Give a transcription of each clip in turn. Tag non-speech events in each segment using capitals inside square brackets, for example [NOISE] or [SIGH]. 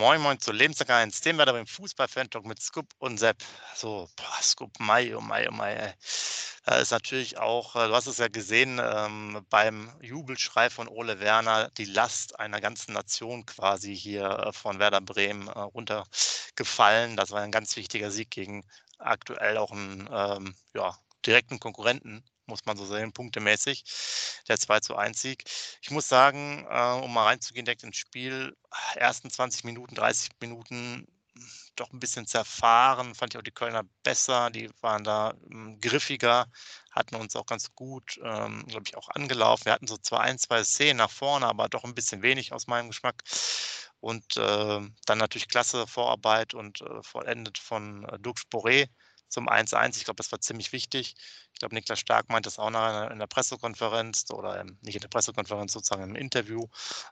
moin moin zu Lebenslang 1, dem Werder beim Fußball-Fan-Talk mit Scoop und Sepp. So, boah, Scoop, Mai, oh Mai, oh Mai. Da ist natürlich auch, äh, du hast es ja gesehen, ähm, beim Jubelschrei von Ole Werner, die Last einer ganzen Nation quasi hier äh, von Werder Bremen äh, runtergefallen. Das war ein ganz wichtiger Sieg gegen aktuell auch einen ähm, ja, direkten Konkurrenten muss man so sehen, punktemäßig. Der 2 zu 1 Sieg. Ich muss sagen, äh, um mal reinzugehen direkt ins Spiel, ersten 20 Minuten, 30 Minuten doch ein bisschen zerfahren, fand ich auch die Kölner besser, die waren da ähm, griffiger, hatten uns auch ganz gut, ähm, glaube ich, auch angelaufen. Wir hatten so zwei, ein, zwei Szenen nach vorne, aber doch ein bisschen wenig aus meinem Geschmack. Und äh, dann natürlich klasse Vorarbeit und äh, vollendet von äh, Dirk Sporé zum 1-1. Ich glaube, das war ziemlich wichtig. Ich glaube, Niklas Stark meint das auch noch in der Pressekonferenz oder nicht in der Pressekonferenz, sozusagen im Interview,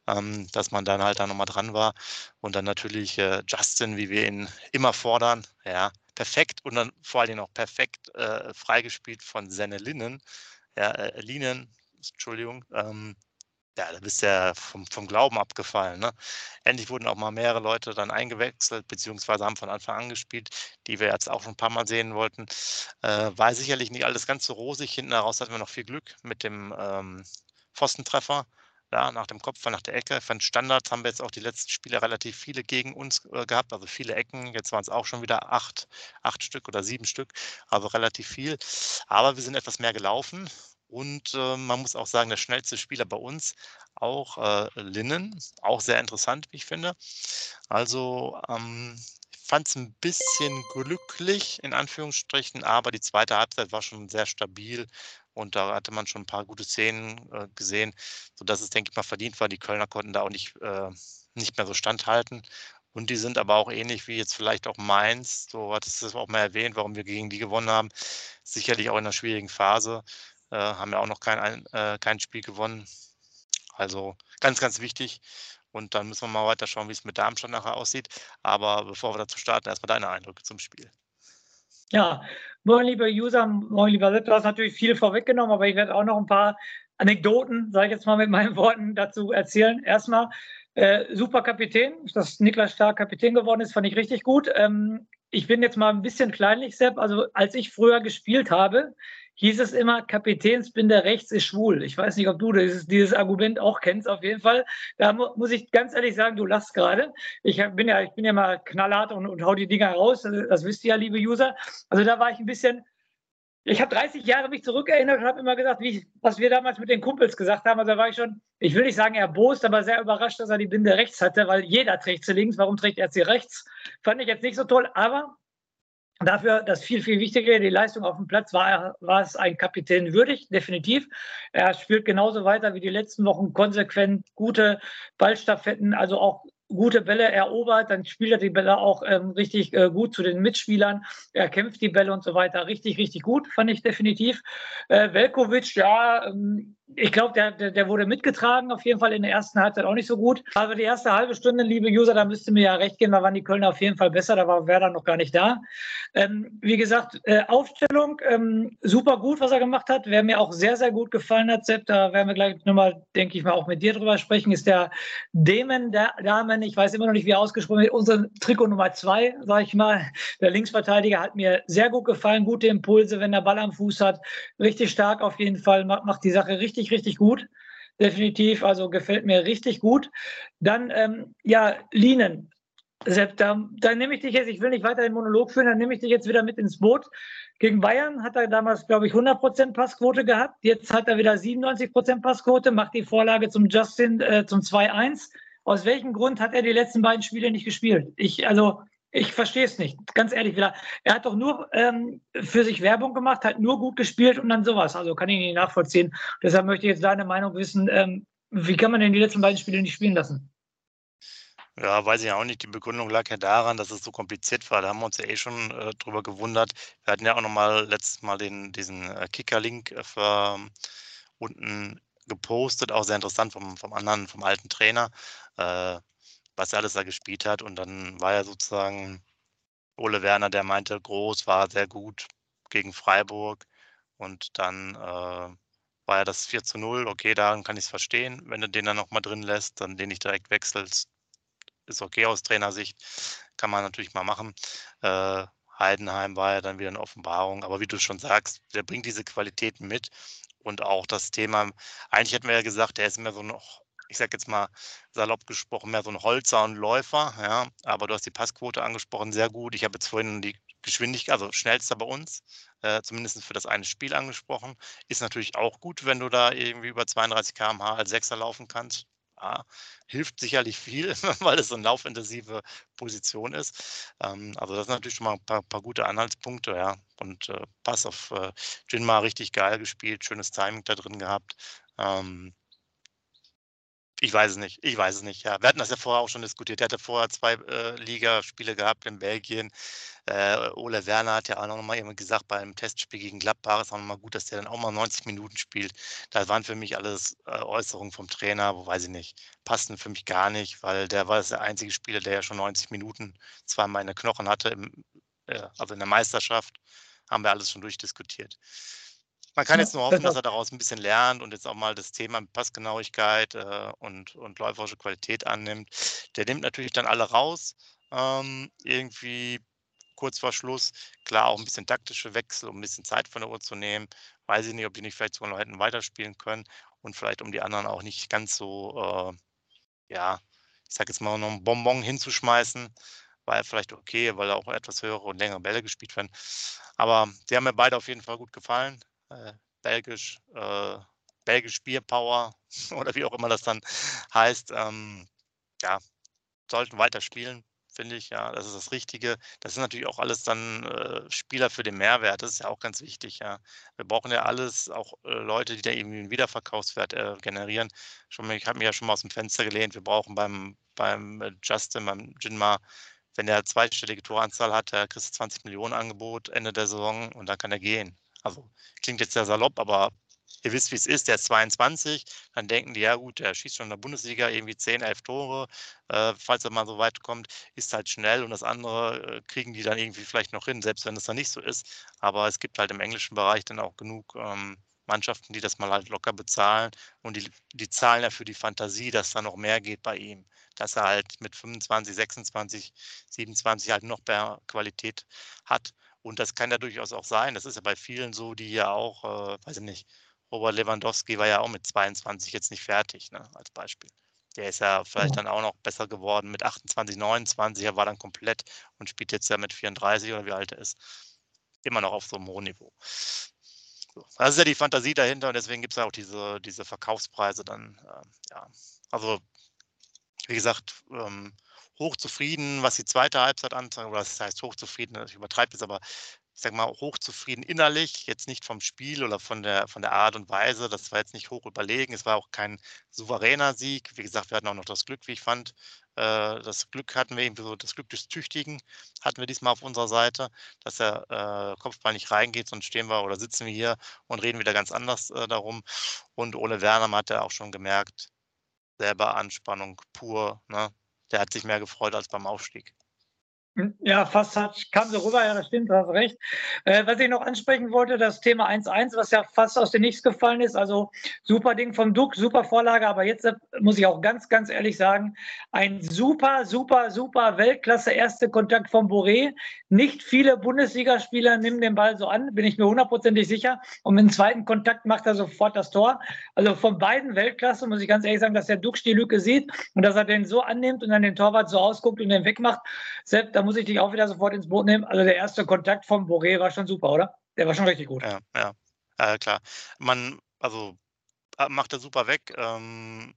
ähm, dass man dann halt da nochmal dran war. Und dann natürlich äh, Justin, wie wir ihn immer fordern, ja, perfekt und dann vor allen Dingen auch perfekt äh, freigespielt von Senne Linnen, ja, äh, Linen, Entschuldigung, ähm, ja, da bist du ja vom, vom Glauben abgefallen. Ne? Endlich wurden auch mal mehrere Leute dann eingewechselt, beziehungsweise haben von Anfang an gespielt, die wir jetzt auch schon ein paar Mal sehen wollten. Äh, war sicherlich nicht alles ganz so rosig. Hinten heraus hatten wir noch viel Glück mit dem ähm, Pfostentreffer. Ja, nach dem Kopf, nach der Ecke. Von Standards haben wir jetzt auch die letzten Spiele relativ viele gegen uns äh, gehabt, also viele Ecken. Jetzt waren es auch schon wieder acht, acht Stück oder sieben Stück, also relativ viel. Aber wir sind etwas mehr gelaufen und äh, man muss auch sagen, der schnellste Spieler bei uns, auch äh, Linnen, auch sehr interessant, wie ich finde. Also ähm, ich fand es ein bisschen glücklich, in Anführungsstrichen, aber die zweite Halbzeit war schon sehr stabil und da hatte man schon ein paar gute Szenen äh, gesehen, sodass es, denke ich mal, verdient war. Die Kölner konnten da auch nicht, äh, nicht mehr so standhalten. Und die sind aber auch ähnlich wie jetzt vielleicht auch Mainz, so hattest es auch mal erwähnt, warum wir gegen die gewonnen haben, sicherlich auch in einer schwierigen Phase. Äh, haben ja auch noch kein, äh, kein Spiel gewonnen. Also ganz, ganz wichtig. Und dann müssen wir mal weiter schauen, wie es mit Darmstadt nachher aussieht. Aber bevor wir dazu starten, erstmal deine Eindrücke zum Spiel. Ja, moin lieber User, moin lieber Sepp, du hast natürlich viel vorweggenommen, aber ich werde auch noch ein paar Anekdoten, sage ich jetzt mal mit meinen Worten, dazu erzählen. Erstmal, äh, super Kapitän, dass Niklas Stark Kapitän geworden ist, fand ich richtig gut. Ähm, ich bin jetzt mal ein bisschen kleinlich, Sepp. Also als ich früher gespielt habe, hieß es immer, Kapitänsbinde rechts ist schwul. Ich weiß nicht, ob du dieses, dieses Argument auch kennst, auf jeden Fall. Da mu muss ich ganz ehrlich sagen, du lachst gerade. Ich bin ja, ich bin ja mal knallhart und, und hau die Dinger raus. Das, das wisst ihr ja, liebe User. Also da war ich ein bisschen, ich habe 30 Jahre mich zurückerinnert und habe immer gesagt, wie, was wir damals mit den Kumpels gesagt haben. Also da war ich schon, ich will nicht sagen erbost, aber sehr überrascht, dass er die Binde rechts hatte, weil jeder trägt sie links. Warum trägt er sie rechts? Fand ich jetzt nicht so toll, aber Dafür das viel, viel Wichtigere, die Leistung auf dem Platz, war, war es ein Kapitän würdig, definitiv. Er spielt genauso weiter wie die letzten Wochen konsequent gute Ballstaffetten, also auch gute Bälle erobert, dann spielt er die Bälle auch ähm, richtig äh, gut zu den Mitspielern. Er kämpft die Bälle und so weiter. Richtig, richtig gut, fand ich definitiv. Äh, Velkovic, ja, ähm, ich glaube, der, der, wurde mitgetragen, auf jeden Fall in der ersten Halbzeit auch nicht so gut. Aber die erste halbe Stunde, liebe User, da müsste mir ja recht gehen, da waren die Kölner auf jeden Fall besser, da war Werder noch gar nicht da. Ähm, wie gesagt, äh, Aufstellung, ähm, super gut, was er gemacht hat. Wer mir auch sehr, sehr gut gefallen hat, Sepp, da werden wir gleich nochmal, denke ich mal, auch mit dir drüber sprechen, ist der Demen, der Damen, ich weiß immer noch nicht, wie er ausgesprochen wird, unser Trikot Nummer zwei, sage ich mal. Der Linksverteidiger hat mir sehr gut gefallen, gute Impulse, wenn der Ball am Fuß hat, richtig stark auf jeden Fall, macht die Sache richtig richtig, richtig gut. Definitiv, also gefällt mir richtig gut. Dann, ähm, ja, Linen. Sepp, da, da nehme ich dich jetzt, ich will nicht weiter den Monolog führen, dann nehme ich dich jetzt wieder mit ins Boot. Gegen Bayern hat er damals, glaube ich, 100% Passquote gehabt. Jetzt hat er wieder 97% Passquote, macht die Vorlage zum Justin äh, zum 2-1. Aus welchem Grund hat er die letzten beiden Spiele nicht gespielt? Ich, also, ich verstehe es nicht, ganz ehrlich wieder. Er hat doch nur ähm, für sich Werbung gemacht, hat nur gut gespielt und dann sowas. Also kann ich nicht nachvollziehen. Deshalb möchte ich jetzt deine Meinung wissen. Ähm, wie kann man denn die letzten beiden Spiele nicht spielen lassen? Ja, weiß ich auch nicht. Die Begründung lag ja daran, dass es so kompliziert war. Da haben wir uns ja eh schon äh, drüber gewundert. Wir hatten ja auch nochmal letztes Mal den, diesen äh, Kicker-Link äh, unten gepostet, auch sehr interessant vom, vom anderen, vom alten Trainer. Äh, was er alles da gespielt hat. Und dann war er sozusagen Ole Werner, der meinte, groß war sehr gut gegen Freiburg. Und dann äh, war ja das 4 zu 0. Okay, daran kann ich es verstehen. Wenn du den dann nochmal drin lässt, dann den nicht direkt wechselst, ist okay aus Trainersicht, kann man natürlich mal machen. Äh, Heidenheim war ja dann wieder eine Offenbarung, aber wie du schon sagst, der bringt diese Qualitäten mit und auch das Thema, eigentlich hätten wir ja gesagt, der ist mehr so noch, ich sag jetzt mal salopp gesprochen, mehr so ein Holzer und Läufer, ja, aber du hast die Passquote angesprochen, sehr gut. Ich habe jetzt vorhin die Geschwindigkeit, also schnellster bei uns, äh, zumindest für das eine Spiel angesprochen. Ist natürlich auch gut, wenn du da irgendwie über 32 km/h als Sechser laufen kannst. Ja, hilft sicherlich viel, [LAUGHS] weil es so eine laufintensive Position ist. Ähm, also das sind natürlich schon mal ein paar, paar gute Anhaltspunkte, ja. Und äh, Pass auf äh, Jinma richtig geil gespielt, schönes Timing da drin gehabt. Ähm, ich weiß es nicht. Ich weiß es nicht. Ja, wir hatten das ja vorher auch schon diskutiert. Er hatte vorher zwei äh, Ligaspiele gehabt in Belgien. Äh, Ole Werner hat ja auch noch mal jemand gesagt, beim Testspiel gegen Gladbach ist auch noch mal gut, dass der dann auch mal 90 Minuten spielt. Das waren für mich alles äh, Äußerungen vom Trainer, wo weiß ich nicht, passten für mich gar nicht, weil der war der einzige Spieler, der ja schon 90 Minuten zweimal in den Knochen hatte, im, äh, also in der Meisterschaft. Haben wir alles schon durchdiskutiert. Man kann jetzt nur hoffen, dass er [LAUGHS] daraus ein bisschen lernt und jetzt auch mal das Thema Passgenauigkeit äh, und, und läuferische Qualität annimmt. Der nimmt natürlich dann alle raus. Ähm, irgendwie kurz vor Schluss. Klar, auch ein bisschen taktische Wechsel, um ein bisschen Zeit von der Uhr zu nehmen. Weiß ich nicht, ob die nicht vielleicht sogar noch hätten weiterspielen können und vielleicht um die anderen auch nicht ganz so, äh, ja, ich sag jetzt mal noch ein Bonbon hinzuschmeißen. War vielleicht okay, weil auch etwas höhere und längere Bälle gespielt werden. Aber die haben mir beide auf jeden Fall gut gefallen äh, Belgisch, äh, Belgisch Bierpower [LAUGHS] oder wie auch immer das dann heißt. Ähm, ja, sollten weiter spielen, finde ich. Ja, das ist das Richtige. Das sind natürlich auch alles dann äh, Spieler für den Mehrwert. Das ist ja auch ganz wichtig. Ja, wir brauchen ja alles, auch äh, Leute, die da irgendwie einen Wiederverkaufswert äh, generieren. Schon, ich habe mich ja schon mal aus dem Fenster gelehnt. Wir brauchen beim beim äh, Justin, beim Jinma wenn er zweistellige Toranzahl hat, der kriegst du 20 Millionen Angebot Ende der Saison und dann kann er gehen. Also klingt jetzt sehr salopp, aber ihr wisst, wie es ist, der ist 22, dann denken die, ja gut, der schießt schon in der Bundesliga irgendwie 10, 11 Tore, äh, falls er mal so weit kommt, ist halt schnell. Und das andere äh, kriegen die dann irgendwie vielleicht noch hin, selbst wenn es dann nicht so ist. Aber es gibt halt im englischen Bereich dann auch genug ähm, Mannschaften, die das mal halt locker bezahlen und die, die zahlen ja für die Fantasie, dass da noch mehr geht bei ihm, dass er halt mit 25, 26, 27 halt noch mehr Qualität hat und das kann ja durchaus auch sein. Das ist ja bei vielen so, die ja auch, äh, weiß ich nicht, Robert Lewandowski war ja auch mit 22 jetzt nicht fertig, ne, als Beispiel. Der ist ja vielleicht dann auch noch besser geworden mit 28, 29, er war dann komplett und spielt jetzt ja mit 34 oder wie alt er ist. Immer noch auf so einem hohen Niveau. Das ist ja die Fantasie dahinter und deswegen gibt es ja auch diese, diese Verkaufspreise dann. Äh, ja. Also, wie gesagt, ähm, hochzufrieden, was die zweite Halbzeit anzeigt, oder das heißt hochzufrieden, ich übertreibe es, aber ich sage mal, hochzufrieden innerlich, jetzt nicht vom Spiel oder von der, von der Art und Weise. Das war jetzt nicht hoch überlegen. Es war auch kein souveräner Sieg. Wie gesagt, wir hatten auch noch das Glück, wie ich fand. Äh, das Glück hatten wir so, das Glück des Tüchtigen hatten wir diesmal auf unserer Seite, dass der äh, Kopfball nicht reingeht, sonst stehen wir oder sitzen wir hier und reden wieder ganz anders äh, darum. Und ohne Werner, hat ja auch schon gemerkt, selber Anspannung pur. Ne? der hat sich mehr gefreut als beim Aufstieg. Ja, fast hat, kam so rüber, ja, das stimmt, du hast recht. Äh, was ich noch ansprechen wollte, das Thema 1-1, was ja fast aus dem Nichts gefallen ist. Also super Ding vom Duck, super Vorlage, aber jetzt äh, muss ich auch ganz, ganz ehrlich sagen, ein super, super, super Weltklasse erste Kontakt vom Boré. Nicht viele Bundesligaspieler nehmen den Ball so an, bin ich mir hundertprozentig sicher. Und mit dem zweiten Kontakt macht er sofort das Tor. Also von beiden Weltklasse muss ich ganz ehrlich sagen, dass der Duck die Lücke sieht und dass er den so annimmt und dann den Torwart so ausguckt und den wegmacht. Selbst, da muss ich dich auch wieder sofort ins Boot nehmen. Also der erste Kontakt vom Boré war schon super, oder? Der war schon richtig gut. Ja, ja, äh, klar. Man, also äh, macht er super weg. Ähm,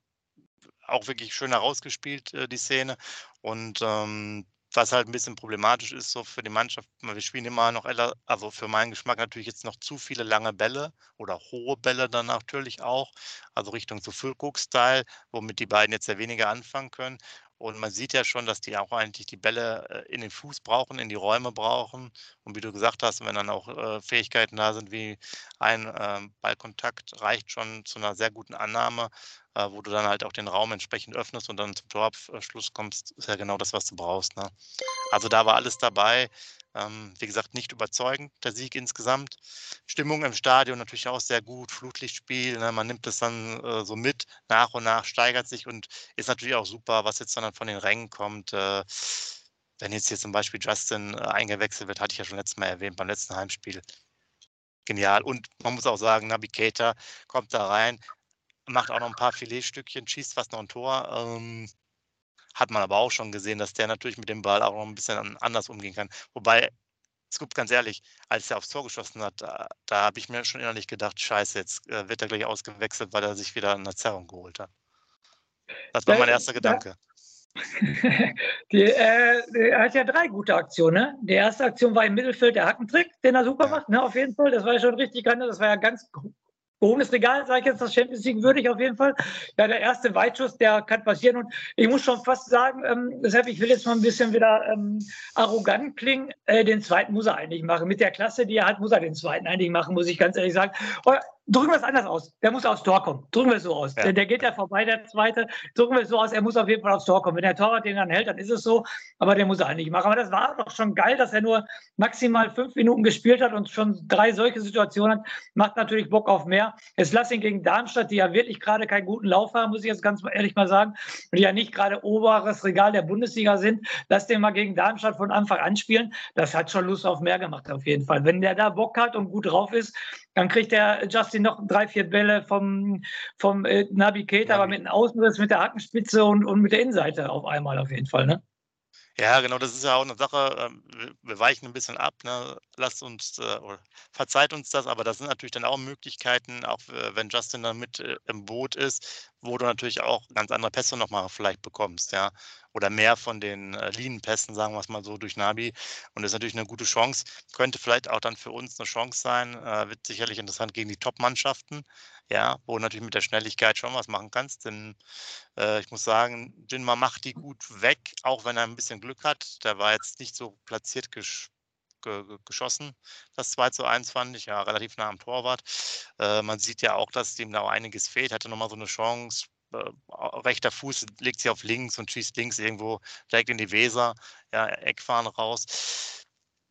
auch wirklich schön herausgespielt, äh, die Szene. Und ähm, was halt ein bisschen problematisch ist, so für die Mannschaft, wir spielen immer noch, also für meinen Geschmack natürlich jetzt noch zu viele lange Bälle oder hohe Bälle dann natürlich auch, also Richtung so Füllguck-Style, womit die beiden jetzt ja weniger anfangen können. Und man sieht ja schon, dass die auch eigentlich die Bälle äh, in den Fuß brauchen, in die Räume brauchen. Und wie du gesagt hast, wenn dann auch äh, Fähigkeiten da sind wie ein äh, Ballkontakt, reicht schon zu einer sehr guten Annahme, äh, wo du dann halt auch den Raum entsprechend öffnest und dann zum Torabschluss kommst, ist ja genau das, was du brauchst. Ne? Also da war alles dabei. Ähm, wie gesagt, nicht überzeugend, der Sieg insgesamt. Stimmung im Stadion natürlich auch sehr gut, Flutlichtspiel, ne? man nimmt es dann äh, so mit, nach und nach steigert sich und ist natürlich auch super, was jetzt dann von den Rängen kommt. Äh, wenn jetzt hier zum Beispiel Justin äh, eingewechselt wird, hatte ich ja schon letztes Mal erwähnt, beim letzten Heimspiel. Genial. Und man muss auch sagen, Navigator kommt da rein, macht auch noch ein paar Filetstückchen, schießt fast noch ein Tor. Ähm, hat man aber auch schon gesehen, dass der natürlich mit dem Ball auch noch ein bisschen anders umgehen kann. Wobei, Scoop, ganz ehrlich, als er aufs Tor geschossen hat, da, da habe ich mir schon innerlich gedacht, scheiße, jetzt äh, wird er gleich ausgewechselt, weil er sich wieder eine Zerrung geholt hat. Das war mein erster Gedanke. [LAUGHS] Die, äh, er hat ja drei gute Aktionen. Ne? Die erste Aktion war im Mittelfeld der Hackentrick, den er super ja. macht, ne? auf jeden Fall. Das war ja schon richtig, das war ja ganz gehobenes Regal, sage ich jetzt, das Champions League würdig auf jeden Fall. Ja, der erste Weitschuss, der kann passieren. Und ich muss schon fast sagen, ähm, deshalb, ich will jetzt mal ein bisschen wieder ähm, arrogant klingen, äh, den zweiten muss er eigentlich machen. Mit der Klasse, die er hat, muss er den zweiten eigentlich machen, muss ich ganz ehrlich sagen. Aber drücken wir es anders aus. Der muss aufs Tor kommen. Drücken wir es so aus. Ja. Der, der, geht ja vorbei, der zweite. Drücken wir es so aus, er muss auf jeden Fall aufs Tor kommen. Wenn der Torwart den dann hält, dann ist es so. Aber der muss er eigentlich machen. Aber das war doch schon geil, dass er nur maximal fünf Minuten gespielt hat und schon drei solche Situationen hat. Macht natürlich Bock auf mehr. Jetzt lass ihn gegen Darmstadt, die ja wirklich gerade keinen guten Lauf haben, muss ich jetzt ganz ehrlich mal sagen. Und die ja nicht gerade oberes Regal der Bundesliga sind. Lass den mal gegen Darmstadt von Anfang an spielen. Das hat schon Lust auf mehr gemacht, auf jeden Fall. Wenn der da Bock hat und gut drauf ist, dann kriegt der Justin noch drei, vier Bälle vom, vom äh, Navigator, aber mit einem Außenriss, mit der Hackenspitze und, und mit der Innenseite auf einmal auf jeden Fall. Ne? Ja, genau, das ist ja auch eine Sache, ähm, wir weichen ein bisschen ab, ne? Lasst uns äh, oder verzeiht uns das, aber das sind natürlich dann auch Möglichkeiten, auch äh, wenn Justin dann mit äh, im Boot ist, wo du natürlich auch ganz andere Pässe nochmal vielleicht bekommst, ja. Oder mehr von den äh, Linienpässen, sagen wir es mal so, durch Nabi. Und das ist natürlich eine gute Chance. Könnte vielleicht auch dann für uns eine Chance sein. Äh, wird sicherlich interessant gegen die Top-Mannschaften ja, wo du natürlich mit der Schnelligkeit schon was machen kannst. Denn äh, ich muss sagen, Jinma macht die gut weg, auch wenn er ein bisschen Glück hat. Der war jetzt nicht so platziert gesch ge geschossen. Das 2 zu 1 fand ich ja relativ nah am Torwart. Äh, man sieht ja auch, dass ihm da auch einiges fehlt. Hatte nochmal so eine Chance. Äh, rechter Fuß legt sich auf links und schießt links irgendwo direkt in die Weser. Ja, Eckfahren raus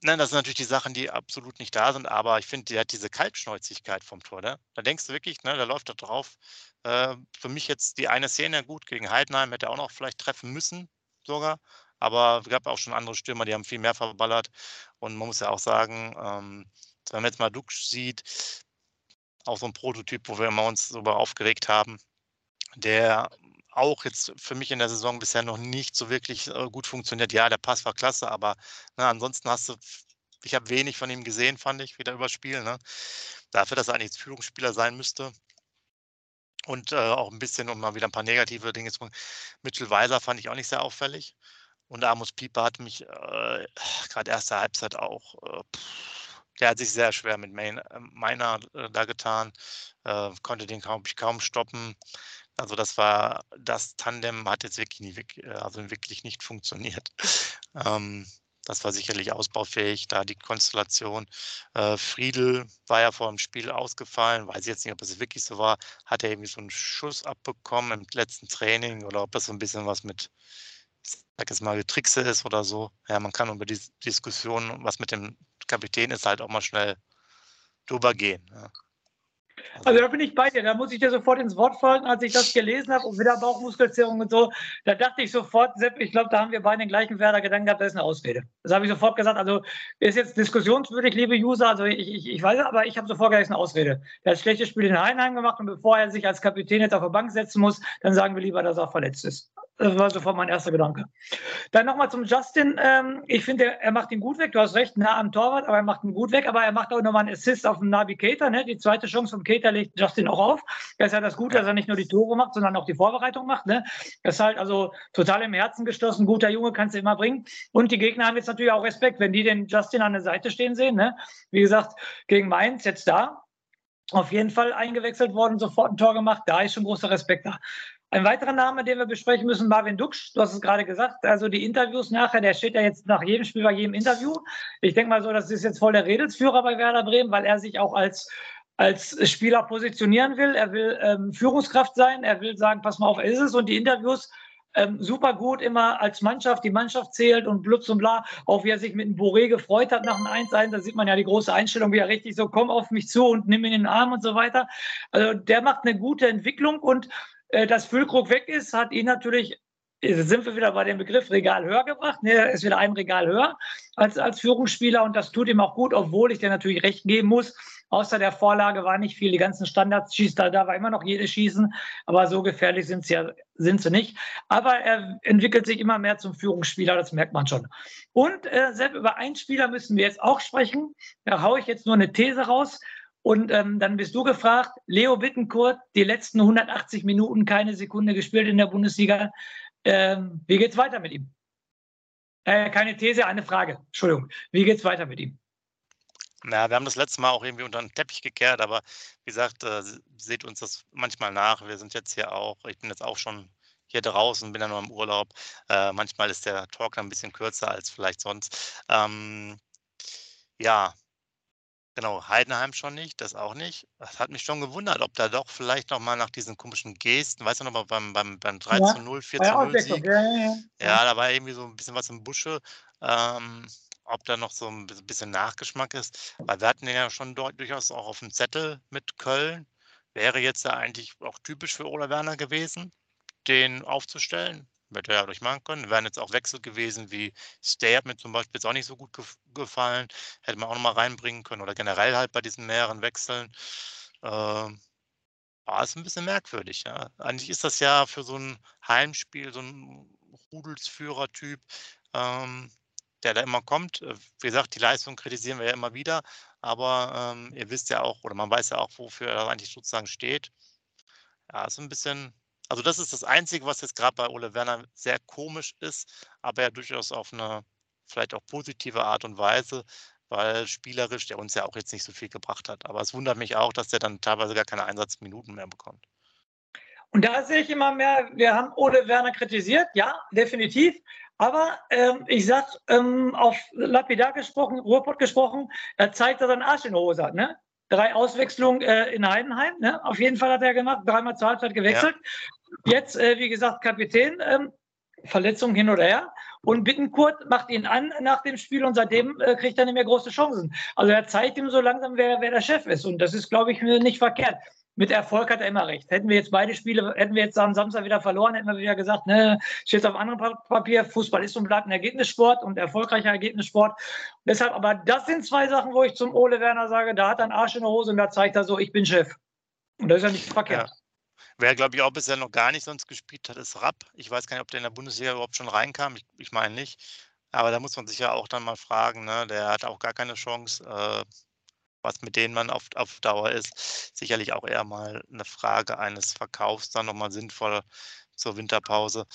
Nein, das sind natürlich die Sachen, die absolut nicht da sind, aber ich finde, der hat diese Kaltschnäuzigkeit vom Tor, ne? Da denkst du wirklich, ne, da läuft da drauf. Äh, für mich jetzt die eine Szene gut gegen Heidenheim hätte er auch noch vielleicht treffen müssen, sogar. Aber es gab auch schon andere Stürmer, die haben viel mehr verballert. Und man muss ja auch sagen, ähm, wenn man jetzt mal Dux sieht, auch so ein Prototyp, wo wir immer uns darüber aufgeregt haben, der auch jetzt für mich in der Saison bisher noch nicht so wirklich äh, gut funktioniert. Ja, der Pass war klasse, aber ne, ansonsten hast du, ich habe wenig von ihm gesehen, fand ich, wieder übers Spiel. Ne? Dafür, dass er eigentlich Führungsspieler sein müsste. Und äh, auch ein bisschen, um mal wieder ein paar negative Dinge zu machen. Mitchell Weiser fand ich auch nicht sehr auffällig. Und Amos Pieper hat mich äh, gerade erste Halbzeit auch, äh, der hat sich sehr schwer mit Main, äh, meiner äh, da getan, äh, konnte den kaum, kaum stoppen. Also das war, das Tandem hat jetzt wirklich, nie, äh, also wirklich nicht funktioniert. [LAUGHS] Ähm, das war sicherlich ausbaufähig, da die Konstellation. Äh, Friedel war ja vor dem Spiel ausgefallen, weiß ich jetzt nicht, ob es wirklich so war. Hat er irgendwie so einen Schuss abbekommen im letzten Training oder ob das so ein bisschen was mit, sag jetzt mal, Getrickse ist oder so. Ja, man kann über die Diskussion, was mit dem Kapitän ist, halt auch mal schnell drüber gehen. Ja. Also da bin ich bei dir. Da muss ich dir sofort ins Wort fallen, als ich das gelesen habe und wieder Bauchmuskelzerrung und so. Da dachte ich sofort, Sepp, ich glaube, da haben wir beide den gleichen Werder Gedanken gehabt, das ist eine Ausrede. Das habe ich sofort gesagt. Also ist jetzt diskussionswürdig, liebe User. Also ich, ich, ich weiß, aber ich habe sofort gesagt, das ist eine Ausrede. Der hat ein schlechtes Spiel in Heinheim gemacht und bevor er sich als Kapitän jetzt auf der Bank setzen muss, dann sagen wir lieber, dass er verletzt ist. Das war sofort mein erster Gedanke. Dann nochmal zum Justin. Ähm, ich finde, er macht ihn gut weg. Du hast recht, nah am Torwart, aber er macht ihn gut weg. Aber er macht auch nochmal einen Assist auf den Navigator. Ne? Die zweite Chance vom Cater legt Justin auch auf. Das ist ja das Gute, dass er nicht nur die Tore macht, sondern auch die Vorbereitung macht. Ne? Das ist halt also total im Herzen geschlossen. Guter Junge kannst du immer bringen. Und die Gegner haben jetzt natürlich auch Respekt, wenn die den Justin an der Seite stehen sehen. Ne? Wie gesagt, gegen Mainz jetzt da. Auf jeden Fall eingewechselt worden, sofort ein Tor gemacht. Da ist schon großer Respekt da. Ein weiterer Name, den wir besprechen müssen, Marvin Duksch. Du hast es gerade gesagt. Also die Interviews nachher, der steht ja jetzt nach jedem Spiel bei jedem Interview. Ich denke mal so, das ist jetzt voll der Redelsführer bei Werder Bremen, weil er sich auch als, als Spieler positionieren will. Er will ähm, Führungskraft sein. Er will sagen, pass mal auf, ist es. Und die Interviews ähm, super gut immer als Mannschaft, die Mannschaft zählt und blutz und bla, auch wie er sich mit dem Boré gefreut hat nach dem 1-1, da sieht man ja die große Einstellung, wie er richtig so, komm auf mich zu und nimm ihn in den Arm und so weiter. Also der macht eine gute Entwicklung und äh, dass Füllkrug weg ist, hat ihn natürlich Jetzt sind wir wieder bei dem Begriff Regal höher gebracht. Ne, er ist wieder ein Regal höher als, als Führungsspieler und das tut ihm auch gut, obwohl ich dir natürlich recht geben muss. Außer der Vorlage war nicht viel. Die ganzen Standards schießt da, da war immer noch jedes Schießen, aber so gefährlich sind sie ja sind sie nicht. Aber er entwickelt sich immer mehr zum Führungsspieler, das merkt man schon. Und äh, selbst über einen Spieler müssen wir jetzt auch sprechen. Da haue ich jetzt nur eine These raus. Und ähm, dann bist du gefragt, Leo Bittenkurt, die letzten 180 Minuten keine Sekunde gespielt in der Bundesliga. Ähm, wie geht's weiter mit ihm? Äh, keine These, eine Frage. Entschuldigung. Wie geht's weiter mit ihm? Ja, wir haben das letzte Mal auch irgendwie unter den Teppich gekehrt, aber wie gesagt, äh, seht uns das manchmal nach. Wir sind jetzt hier auch, ich bin jetzt auch schon hier draußen, bin ja nur im Urlaub. Äh, manchmal ist der Talk dann ein bisschen kürzer als vielleicht sonst. Ähm, ja, Genau, Heidenheim schon nicht, das auch nicht. Das hat mich schon gewundert, ob da doch vielleicht noch mal nach diesen komischen Gesten, weißt du noch mal beim, beim, beim 3 Ja, zu 0, 4 bei zu der 0 Sieg, ja, da war irgendwie so ein bisschen was im Busche, ähm, ob da noch so ein bi- bisschen Nachgeschmack ist. Weil wir hatten den ja schon dort durchaus auch auf dem Zettel mit Köln. Wäre jetzt ja eigentlich auch typisch für Ola Werner gewesen, den aufzustellen. Hätte er ja durchmachen können. Wären jetzt auch Wechsel gewesen wie Stay hat mir zum Beispiel jetzt auch nicht so gut gef gefallen. Hätte man auch noch mal reinbringen können oder generell halt bei diesen mehreren Wechseln. Ähm, war es ein bisschen merkwürdig, ja. Eigentlich ist das ja für so ein Heimspiel so ein Rudelsführer-Typ, ähm, der da immer kommt. Äh, wie gesagt, die Leistung kritisieren wir ja immer wieder, aber, ähm, ihr wisst ja auch oder man weiß ja auch, wofür er eigentlich sozusagen steht. Ja, ist ein bisschen also, das ist das Einzige, was jetzt gerade bei Ole Werner sehr komisch ist, aber ja durchaus auf eine vielleicht auch positive Art und Weise, weil spielerisch der uns ja auch jetzt nicht so viel gebracht hat. Aber es wundert mich auch, dass der dann teilweise gar keine Einsatzminuten mehr bekommt. Und da sehe ich immer mehr, wir haben Ole Werner kritisiert, ja, definitiv. Aber ähm, ich sag, ähm, auf lapidar gesprochen, Ruhrpott gesprochen, er zeigt, dass er einen Arsch in der Hose hat. Ne? Drei Auswechslungen äh, in Heidenheim, ne? auf jeden Fall hat er gemacht, dreimal zur Halbzeit gewechselt. Ja. Jetzt, äh, wie gesagt, Kapitän, ähm, Verletzung hin oder her. Und Bittenkurt macht ihn an nach dem Spiel und seitdem äh, kriegt er nicht mehr große Chancen. Also er zeigt ihm so langsam, wer, wer der Chef ist. Und das ist, glaube ich, nicht verkehrt mit Erfolg hat er immer recht. Hätten wir jetzt beide Spiele, hätten wir jetzt am Samstag wieder verloren, hätten wir wieder gesagt, ne, steht auf anderem Papier, Fußball ist und bleibt ein Ergebnissport und erfolgreicher Ergebnissport. Deshalb, aber das sind zwei Sachen, wo ich zum Ole Werner sage, da hat er einen Arsch in der Hose und da zeigt er so, ich bin Chef. Und das ist ja nicht verkehrt. Ja. Wer, glaube ich, auch bisher noch gar nicht sonst gespielt hat, ist Rapp. Ich weiß gar nicht, ob der in der Bundesliga überhaupt schon reinkam. Ich, ich meine nicht. Aber da muss man sich ja auch dann mal fragen, ne? der hat auch gar keine Chance. Äh, was mit denen man auf, auf Dauer ist, sicherlich auch eher mal eine Frage eines Verkaufs dann nochmal sinnvoll zur Winterpause.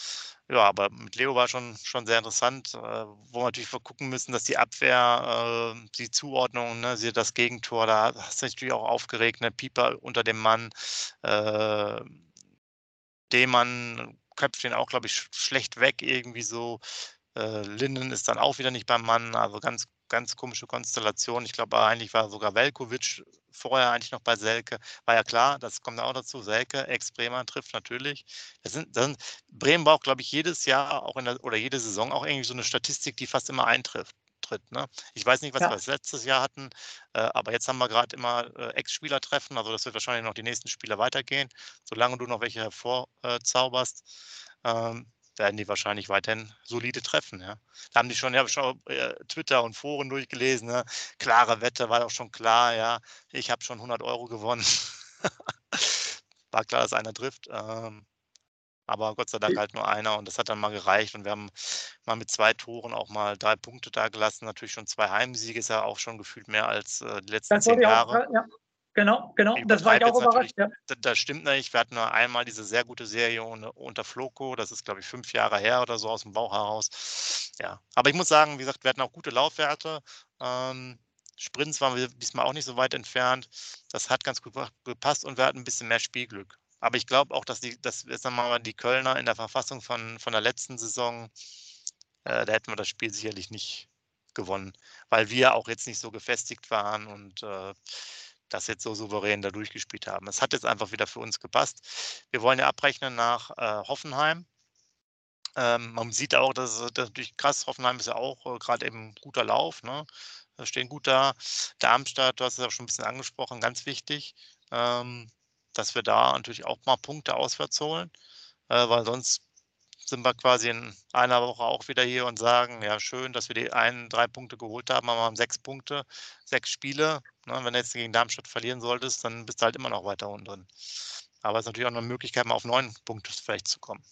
Ja, aber mit Leo war schon, schon sehr interessant, äh, wo wir natürlich gucken müssen, dass die Abwehr, äh, die Zuordnung, ne, das Gegentor, da hast du natürlich auch aufgeregt, ne, Pieper unter dem Mann, äh, Demann köpft den auch, glaube ich, schlecht weg irgendwie so. Äh, Linden ist dann auch wieder nicht beim Mann, also ganz ganz komische Konstellation. Ich glaube, eigentlich war sogar Velkovic vorher eigentlich noch bei Selke. War ja klar, das kommt auch dazu. Selke, Ex-Bremer trifft natürlich. Das sind, das sind, Bremen braucht, glaube ich, jedes Jahr auch in der, oder jede Saison auch irgendwie so eine Statistik, die fast immer eintrifft. Tritt, ne? Ich weiß nicht, was ja. wir letztes Jahr hatten, äh, aber jetzt haben wir gerade immer äh, Ex-Spieler treffen, also das wird wahrscheinlich noch die nächsten Spieler weitergehen, solange du noch welche hervorzauberst. Ähm, werden die wahrscheinlich weiterhin solide treffen. Ja. Da haben die schon, ja, schon äh, Twitter und Foren durchgelesen. Ne? Klare Wette war doch schon klar. Ja, ich habe schon 100 Euro gewonnen. [LAUGHS] war klar, dass einer trifft. Ähm, aber Gott sei Dank halt nur einer und das hat dann mal gereicht. Und wir haben mal mit zwei Toren auch mal drei Punkte da gelassen. Natürlich schon zwei Heimsiege ist ja auch schon gefühlt mehr als äh, die letzten zehn Jahre. Auch, ja. Genau, genau. Das war ich auch überrascht. Ja. Das, stimmt nicht. Wir hatten nur einmal diese sehr gute Serie unter Floco. Das ist, glaube ich, fünf Jahre her oder so aus dem Bauch heraus. Ja, aber ich muss sagen, wie gesagt, wir hatten auch gute Laufwerte. Ähm, Sprints waren wir diesmal auch nicht so weit entfernt. Das hat ganz gut gepasst und wir hatten ein bisschen mehr Spielglück. Aber ich glaube auch, dass die, dass jetzt mal die Kölner in der Verfassung von, von der letzten Saison, äh, da hätten wir das Spiel sicherlich nicht gewonnen, weil wir auch jetzt nicht so gefestigt waren und äh, das jetzt so souverän da durchgespielt haben. Es hat jetzt einfach wieder für uns gepasst. Wir wollen ja abrechnen nach äh, Hoffenheim. Ähm, man sieht auch, dass es natürlich krass, Hoffenheim ist ja auch äh, gerade eben guter Lauf, ne? Wir stehen gut da. Darmstadt, du hast es auch schon ein bisschen angesprochen, ganz wichtig, ähm, dass wir da natürlich auch mal Punkte auswärts holen, äh, weil sonst sind wir quasi in einer Woche auch wieder hier und sagen, ja, schön, dass wir die einen, drei Punkte geholt haben, aber wir haben sechs Punkte, sechs Spiele. Ne? Wenn du jetzt gegen Darmstadt verlieren solltest, dann bist du halt immer noch weiter unten drin. Aber es ist natürlich auch eine Möglichkeit, mal auf neun Punkte vielleicht zu kommen.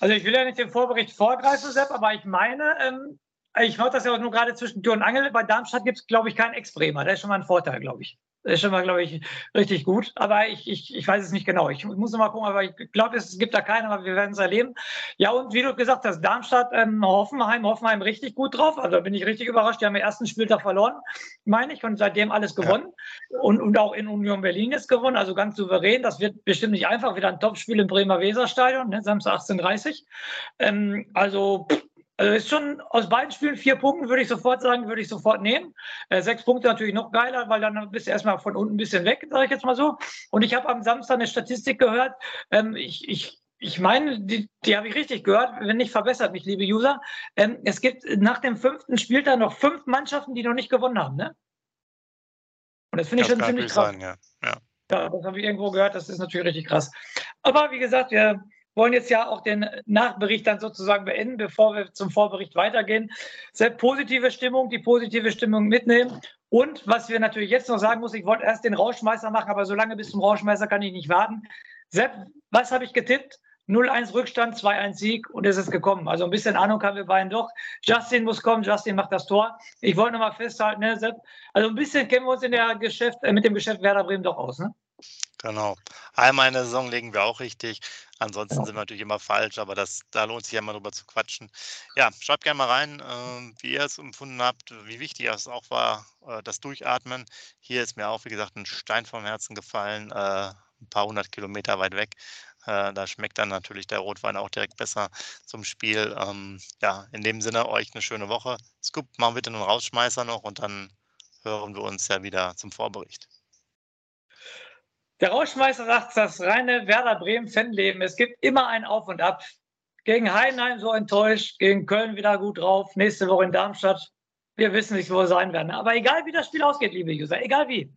Also ich will ja nicht den Vorbericht vorgreifen, Sepp, aber ich meine, ähm, ich mache das ja auch nur gerade zwischen Tür und Angel. Bei Darmstadt gibt es, glaube ich, keinen Ex-Bremer. Das ist schon mal ein Vorteil, glaube ich. Das ist schon mal, glaube ich, richtig gut. Aber ich, ich, ich weiß es nicht genau. Ich muss noch mal gucken, aber ich glaube, es gibt da keinen, aber wir werden es erleben. Ja, und wie du gesagt hast, Darmstadt, ähm, Hoffenheim, Hoffenheim richtig gut drauf. Also da bin ich richtig überrascht. Die haben den ersten Spieltag verloren, meine ich, und seitdem alles gewonnen. Ja. Und, und auch in Union Berlin ist gewonnen, also ganz souverän. Das wird bestimmt nicht einfach. Wieder ein Topspiel im Bremer Weserstadion, ne, Samstag 18.30 ähm, also pff, also ist schon aus beiden Spielen vier Punkte, würde ich sofort sagen, würde ich sofort nehmen. Äh, sechs Punkte natürlich noch geiler, weil dann bist du erstmal von unten ein bisschen weg, sage ich jetzt mal so. Und ich habe am Samstag eine Statistik gehört. Ähm, ich, ich, ich meine, die, die habe ich richtig gehört, wenn nicht verbessert mich, liebe User. Ähm, es gibt nach dem fünften Spieltag noch fünf Mannschaften, die noch nicht gewonnen haben. Ne? Und das finde ich schon ziemlich krass. Sein, ja. Ja. ja, das habe ich irgendwo gehört, das ist natürlich richtig krass. Aber wie gesagt, wir wollen jetzt ja auch den Nachbericht dann sozusagen beenden, bevor wir zum Vorbericht weitergehen. Sehr positive Stimmung, die positive Stimmung mitnehmen. Und was wir natürlich jetzt noch sagen muss, ich wollte erst den Rauschmeister machen, aber so lange bis zum Rauschmeister kann ich nicht warten. Sepp, was habe ich getippt? 0-1 Rückstand, 2-1 Sieg und es ist gekommen. Also ein bisschen Ahnung haben wir beiden doch. Justin muss kommen, Justin macht das Tor. Ich wollte noch mal festhalten, ne, Sepp, also ein bisschen kennen wir uns in der Geschäft, äh, mit dem Geschäft Werder Bremen doch aus. Ne? Genau. Einmal in der Saison legen wir auch richtig. Ansonsten sind wir natürlich immer falsch, aber das, da lohnt sich ja mal drüber zu quatschen. Ja, schreibt gerne mal rein, äh, wie ihr es empfunden habt, wie wichtig es auch war, äh, das Durchatmen. Hier ist mir auch, wie gesagt, ein Stein vom Herzen gefallen, äh, ein paar hundert Kilometer weit weg. Äh, da schmeckt dann natürlich der Rotwein auch direkt besser zum Spiel. Ähm, ja, in dem Sinne, euch eine schöne Woche. Scoop, machen bitte einen Rausschmeißer noch und dann hören wir uns ja wieder zum Vorbericht. Der Rauschmeister sagt, das reine Werder Bremen-Fanleben. Es gibt immer ein Auf und Ab. Gegen Heidenheim so enttäuscht, gegen Köln wieder gut drauf, nächste Woche in Darmstadt. Wir wissen nicht, wo wir sein werden. Aber egal, wie das Spiel ausgeht, liebe User, egal wie,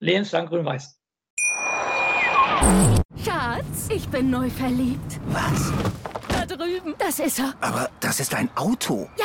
lebenslang grün-weiß. Schatz, ich bin neu verliebt. Was? Da drüben. Das ist er. Aber das ist ein Auto. Ja,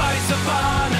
Werder Bremen, grün-weiße Fahnen overall.